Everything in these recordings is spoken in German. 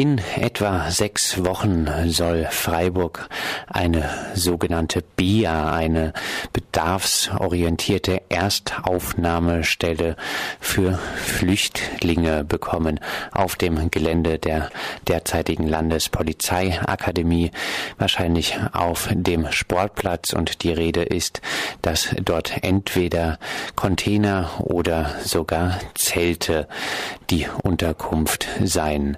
In etwa sechs Wochen soll Freiburg eine sogenannte BIA, eine bedarfsorientierte Erstaufnahmestelle für Flüchtlinge bekommen auf dem Gelände der derzeitigen Landespolizeiakademie, wahrscheinlich auf dem Sportplatz. Und die Rede ist, dass dort entweder Container oder sogar Zelte die Unterkunft sein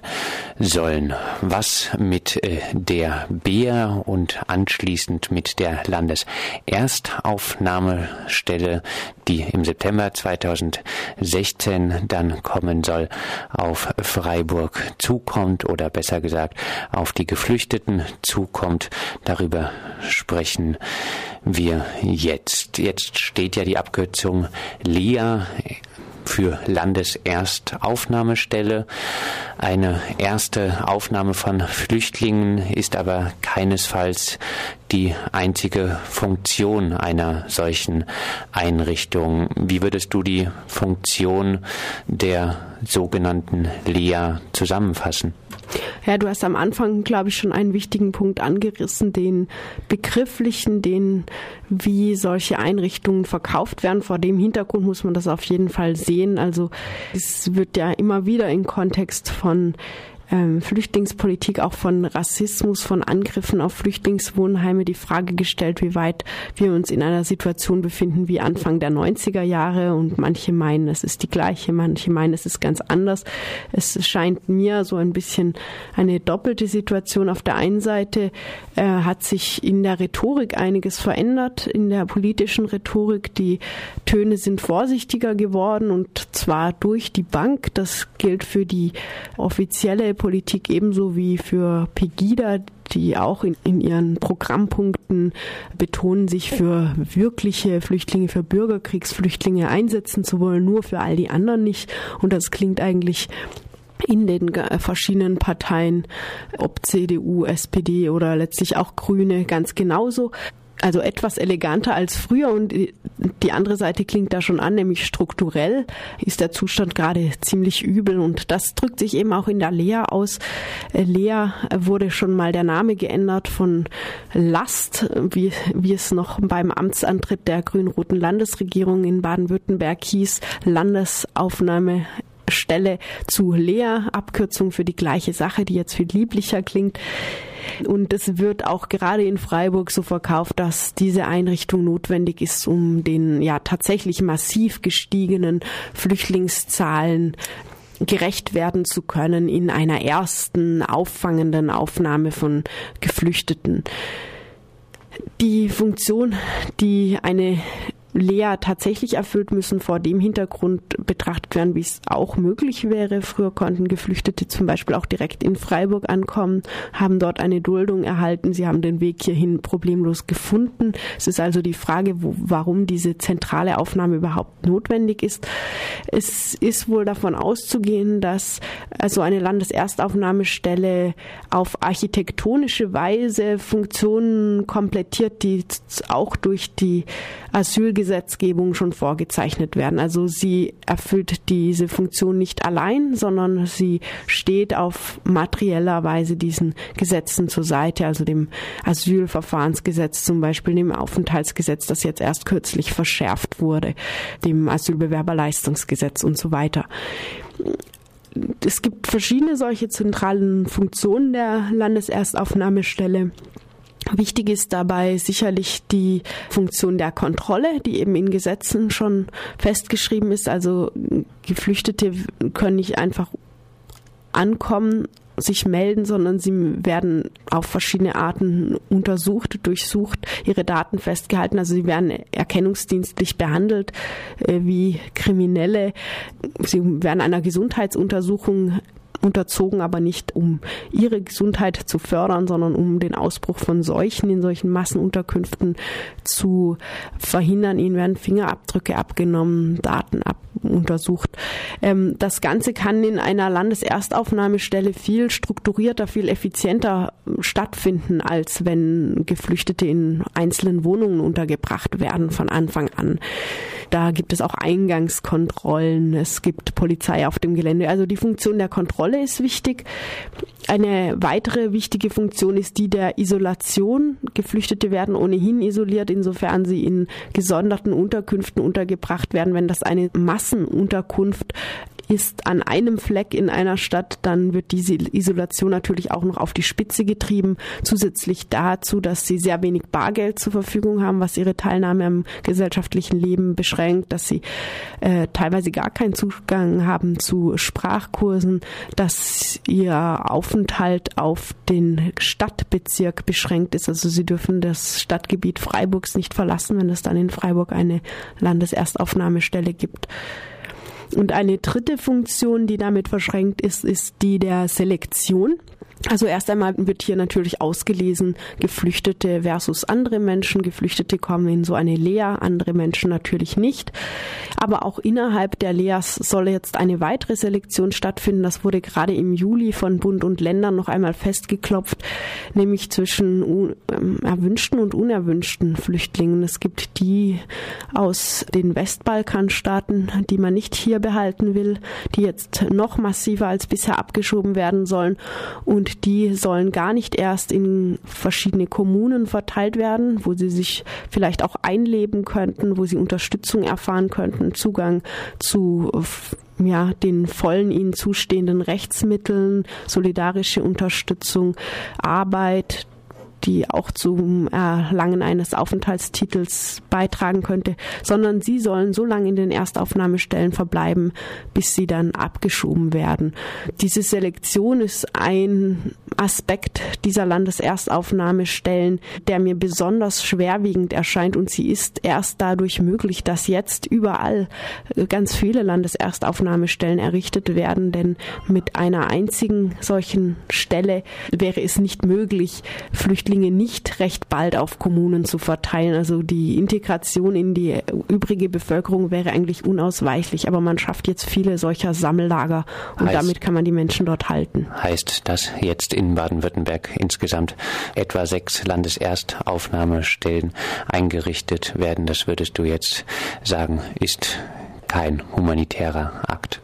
sollen. Was mit äh, der BEA und anschließend mit der Landeserstaufnahmestelle, die im September 2016 dann kommen soll, auf Freiburg zukommt oder besser gesagt auf die Geflüchteten zukommt, darüber sprechen wir jetzt. Jetzt steht ja die Abkürzung LEA für Landeserstaufnahmestelle. Eine erste Aufnahme von Flüchtlingen ist aber keinesfalls die einzige Funktion einer solchen Einrichtung. Wie würdest du die Funktion der sogenannten LEA zusammenfassen? Ja, du hast am Anfang, glaube ich, schon einen wichtigen Punkt angerissen, den begrifflichen, den, wie solche Einrichtungen verkauft werden. Vor dem Hintergrund muss man das auf jeden Fall sehen. Also es wird ja immer wieder im Kontext von ähm, Flüchtlingspolitik, auch von Rassismus, von Angriffen auf Flüchtlingswohnheime die Frage gestellt, wie weit wir uns in einer Situation befinden wie Anfang der 90er Jahre. Und manche meinen, es ist die gleiche, manche meinen, es ist ganz anders. Es scheint mir so ein bisschen eine doppelte Situation. Auf der einen Seite äh, hat sich in der Rhetorik einiges verändert, in der politischen Rhetorik. Die Töne sind vorsichtiger geworden und zwar durch die Bank. Das gilt für die offizielle Politik ebenso wie für Pegida, die auch in, in, ihren Programmpunkten betonen, sich für wirkliche Flüchtlinge, für Bürgerkriegsflüchtlinge einsetzen zu wollen, nur für all die anderen nicht. Und das klingt eigentlich in den verschiedenen Parteien, ob CDU, SPD oder letztlich auch Grüne, ganz genauso also etwas eleganter als früher und die andere Seite klingt da schon an, nämlich strukturell ist der Zustand gerade ziemlich übel und das drückt sich eben auch in der Lea aus. Äh, Lea wurde schon mal der Name geändert von Last, wie, wie es noch beim Amtsantritt der grün-roten Landesregierung in Baden-Württemberg hieß, Landesaufnahme Stelle zu Lea, Abkürzung für die gleiche Sache, die jetzt viel lieblicher klingt. Und es wird auch gerade in Freiburg so verkauft, dass diese Einrichtung notwendig ist, um den ja tatsächlich massiv gestiegenen Flüchtlingszahlen gerecht werden zu können in einer ersten auffangenden Aufnahme von Geflüchteten. Die Funktion, die eine Lea tatsächlich erfüllt, müssen vor dem Hintergrund betrachtet werden, wie es auch möglich wäre. Früher konnten Geflüchtete zum Beispiel auch direkt in Freiburg ankommen, haben dort eine Duldung erhalten. Sie haben den Weg hierhin problemlos gefunden. Es ist also die Frage, wo, warum diese zentrale Aufnahme überhaupt notwendig ist. Es ist wohl davon auszugehen, dass also eine Landeserstaufnahmestelle auf architektonische Weise Funktionen komplettiert, die auch durch die Asylgesetzgebung schon vorgezeichnet werden. Also sie erfüllt diese Funktion nicht allein, sondern sie steht auf materieller Weise diesen Gesetzen zur Seite, also dem Asylverfahrensgesetz zum Beispiel, dem Aufenthaltsgesetz, das jetzt erst kürzlich verschärft wurde, dem Asylbewerberleistungsgesetz und so weiter es gibt verschiedene solche zentralen Funktionen der Landeserstaufnahmestelle. Wichtig ist dabei sicherlich die Funktion der Kontrolle, die eben in Gesetzen schon festgeschrieben ist. Also Geflüchtete können nicht einfach ankommen, sich melden, sondern sie werden auf verschiedene Arten untersucht, durchsucht, ihre Daten festgehalten. Also sie werden erkennungsdienstlich behandelt äh, wie Kriminelle. Sie werden einer Gesundheitsuntersuchung unterzogen, aber nicht um ihre Gesundheit zu fördern, sondern um den Ausbruch von Seuchen in solchen Massenunterkünften zu verhindern. Ihnen werden Fingerabdrücke abgenommen, Daten ab untersucht. Ähm, das Ganze kann in einer Landeserstaufnahmestelle viel strukturierter, viel effizienter stattfinden, als wenn Geflüchtete in einzelnen Wohnungen untergebracht werden von Anfang an. Da gibt es auch Eingangskontrollen. Es gibt Polizei auf dem Gelände. Also die Funktion der Kontrolle ist wichtig. Eine weitere wichtige Funktion ist die der Isolation. Geflüchtete werden ohnehin isoliert, insofern sie in gesonderten Unterkünften untergebracht werden. Wenn das eine Massenunterkunft ist an einem Fleck in einer Stadt, dann wird diese Isolation natürlich auch noch auf die Spitze getrieben. Zusätzlich dazu, dass sie sehr wenig Bargeld zur Verfügung haben, was ihre Teilnahme am gesellschaftlichen Leben beschränkt, dass sie äh, teilweise gar keinen Zugang haben zu Sprachkursen, dass ihr Aufenthalt auf den Stadtbezirk beschränkt ist. Also sie dürfen das Stadtgebiet Freiburgs nicht verlassen, wenn es dann in Freiburg eine Landeserstaufnahmestelle gibt. Und eine dritte Funktion, die damit verschränkt ist, ist die der Selektion. Also erst einmal wird hier natürlich ausgelesen, Geflüchtete versus andere Menschen. Geflüchtete kommen in so eine Lea, andere Menschen natürlich nicht. Aber auch innerhalb der Leas soll jetzt eine weitere Selektion stattfinden. Das wurde gerade im Juli von Bund und Ländern noch einmal festgeklopft, nämlich zwischen ähm, erwünschten und unerwünschten Flüchtlingen. Es gibt die aus den Westbalkanstaaten, die man nicht hier behalten will, die jetzt noch massiver als bisher abgeschoben werden sollen und die sollen gar nicht erst in verschiedene Kommunen verteilt werden, wo sie sich vielleicht auch einleben könnten, wo sie Unterstützung erfahren könnten, Zugang zu ja, den vollen ihnen zustehenden Rechtsmitteln, solidarische Unterstützung, Arbeit, die auch zum Erlangen eines Aufenthaltstitels beitragen könnte, sondern sie sollen so lange in den Erstaufnahmestellen verbleiben, bis sie dann abgeschoben werden. Diese Selektion ist ein Aspekt dieser Landeserstaufnahmestellen, der mir besonders schwerwiegend erscheint und sie ist erst dadurch möglich, dass jetzt überall ganz viele Landeserstaufnahmestellen errichtet werden, denn mit einer einzigen solchen Stelle wäre es nicht möglich, Flüchtlinge Flüchtlinge nicht recht bald auf Kommunen zu verteilen. Also die Integration in die übrige Bevölkerung wäre eigentlich unausweichlich, aber man schafft jetzt viele solcher Sammellager und heißt, damit kann man die Menschen dort halten. Heißt, dass jetzt in Baden-Württemberg insgesamt etwa sechs Landeserstaufnahmestellen eingerichtet werden. Das würdest du jetzt sagen, ist kein humanitärer Akt.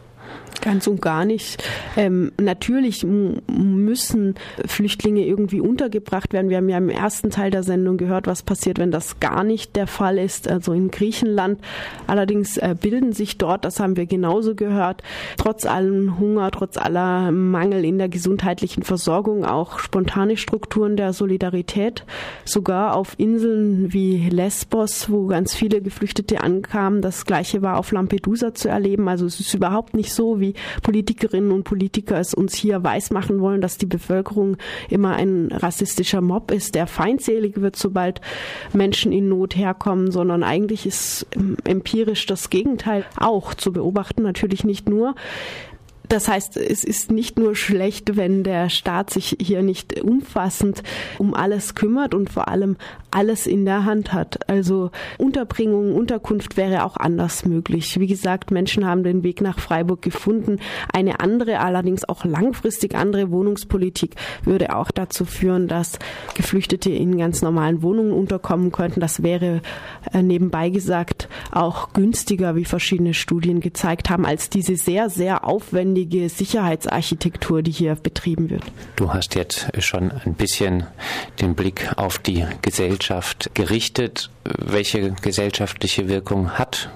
Ganz und gar nicht. Ähm, natürlich müssen Flüchtlinge irgendwie untergebracht werden. Wir haben ja im ersten Teil der Sendung gehört, was passiert, wenn das gar nicht der Fall ist. Also in Griechenland. Allerdings äh, bilden sich dort, das haben wir genauso gehört, trotz allem Hunger, trotz aller Mangel in der gesundheitlichen Versorgung auch spontane Strukturen der Solidarität. Sogar auf Inseln wie Lesbos, wo ganz viele Geflüchtete ankamen. Das Gleiche war auf Lampedusa zu erleben. Also es ist überhaupt nicht so, wie Politikerinnen und Politiker es uns hier weismachen wollen, dass die Bevölkerung immer ein rassistischer Mob ist, der feindselig wird, sobald Menschen in Not herkommen, sondern eigentlich ist empirisch das Gegenteil auch zu beobachten, natürlich nicht nur. Das heißt, es ist nicht nur schlecht, wenn der Staat sich hier nicht umfassend um alles kümmert und vor allem alles in der Hand hat. Also Unterbringung, Unterkunft wäre auch anders möglich. Wie gesagt, Menschen haben den Weg nach Freiburg gefunden. Eine andere, allerdings auch langfristig andere Wohnungspolitik würde auch dazu führen, dass Geflüchtete in ganz normalen Wohnungen unterkommen könnten. Das wäre äh, nebenbei gesagt auch günstiger, wie verschiedene Studien gezeigt haben, als diese sehr, sehr aufwendige aufwendige Sicherheitsarchitektur, die hier betrieben wird. Du hast jetzt schon ein bisschen den Blick auf die Gesellschaft gerichtet. Welche gesellschaftliche Wirkung hat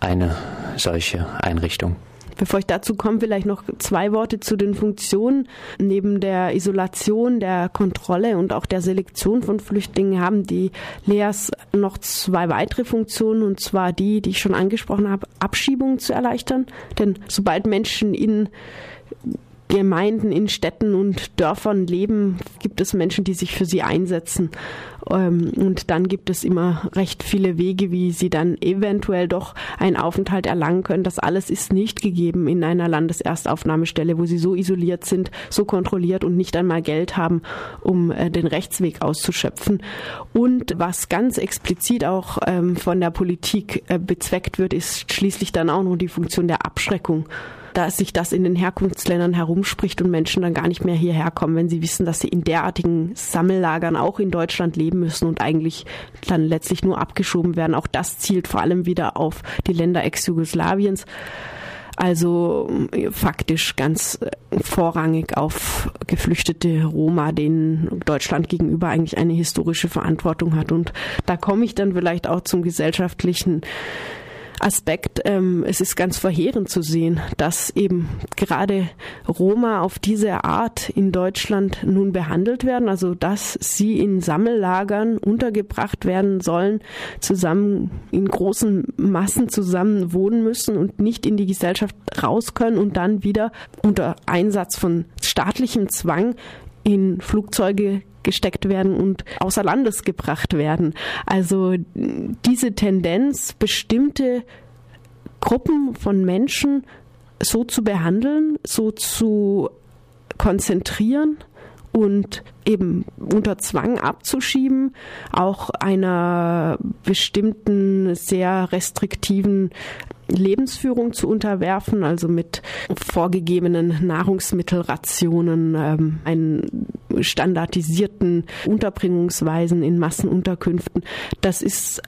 eine solche Einrichtung? Bevor ich dazu komme, vielleicht noch zwei Worte zu den Funktionen. Neben der Isolation, der Kontrolle und auch der Selektion von Flüchtlingen haben die LEAS noch zwei weitere Funktionen, und zwar die, die ich schon angesprochen habe, Abschiebungen zu erleichtern. Denn sobald Menschen in Gemeinden in Städten und Dörfern leben, gibt es Menschen, die sich für sie einsetzen. Ähm, und dann gibt es immer recht viele Wege, wie sie dann eventuell doch einen Aufenthalt erlangen können. Das alles ist nicht gegeben in einer Landeserstaufnahmestelle, wo sie so isoliert sind, so kontrolliert und nicht einmal Geld haben, um äh, den Rechtsweg auszuschöpfen. Und was ganz explizit auch ähm, von der Politik äh, bezweckt wird, ist schließlich dann auch noch die Funktion der Abschreckung dass sich das in den Herkunftsländern herumspricht und Menschen dann gar nicht mehr hierher kommen, wenn sie wissen, dass sie in derartigen Sammellagern auch in Deutschland leben müssen und eigentlich dann letztlich nur abgeschoben werden. Auch das zielt vor allem wieder auf die Länder Ex-Jugoslawiens. Also äh, faktisch ganz äh, vorrangig auf geflüchtete Roma, denen Deutschland gegenüber eigentlich eine historische Verantwortung hat. Und da komme ich dann vielleicht auch zum gesellschaftlichen Aspekt. Ähm, es ist ganz verheerend zu sehen, dass eben gerade Roma auf diese Art in Deutschland nun behandelt werden, also dass sie in Sammellagern untergebracht werden sollen, zusammen in großen Massen zusammen wohnen müssen und nicht in die Gesellschaft raus können und dann wieder unter Einsatz von staatlichem Zwang in Flugzeuge gesteckt werden und außer Landes gebracht werden. Also diese Tendenz, bestimmte Gruppen von Menschen so zu behandeln, so zu konzentrieren und eben unter Zwang abzuschieben, auch einer bestimmten sehr restriktiven Lebensführung zu unterwerfen, also mit vorgegebenen Nahrungsmittelrationen, ähm, einen standardisierten Unterbringungsweisen in Massenunterkünften. Das ist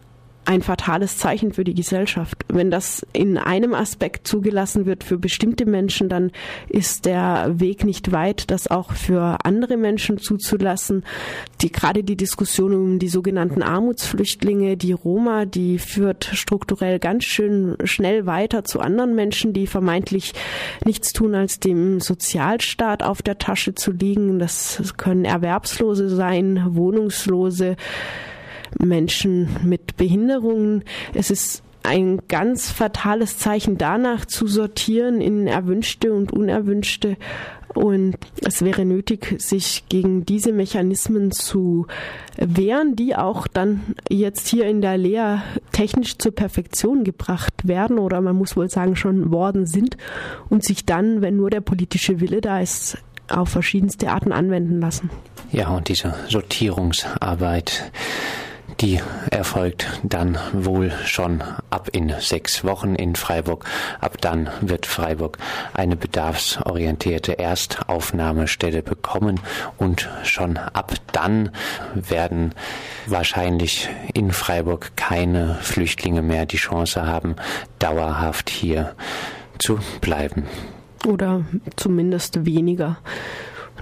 ein fatales Zeichen für die Gesellschaft. Wenn das in einem Aspekt zugelassen wird für bestimmte Menschen, dann ist der Weg nicht weit, das auch für andere Menschen zuzulassen. Die, gerade die Diskussion um die sogenannten Armutsflüchtlinge, die Roma, die führt strukturell ganz schön schnell weiter zu anderen Menschen, die vermeintlich nichts tun, als dem Sozialstaat auf der Tasche zu liegen. Das können Erwerbslose sein, Wohnungslose, Menschen mit Behinderungen. Es ist ein ganz fatales Zeichen danach zu sortieren in erwünschte und unerwünschte. Und es wäre nötig, sich gegen diese Mechanismen zu wehren, die auch dann jetzt hier in der Lehre technisch zur Perfektion gebracht werden oder man muss wohl sagen schon worden sind und sich dann, wenn nur der politische Wille da ist, auf verschiedenste Arten anwenden lassen. Ja, und diese Sortierungsarbeit die erfolgt dann wohl schon ab in sechs Wochen in Freiburg. Ab dann wird Freiburg eine bedarfsorientierte Erstaufnahmestelle bekommen und schon ab dann werden wahrscheinlich in Freiburg keine Flüchtlinge mehr die Chance haben, dauerhaft hier zu bleiben. Oder zumindest weniger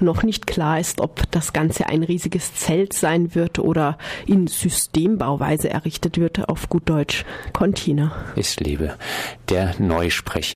noch nicht klar ist, ob das Ganze ein riesiges Zelt sein wird oder in Systembauweise errichtet wird, auf gut Deutsch Container. Ist Liebe. Der Neusprecher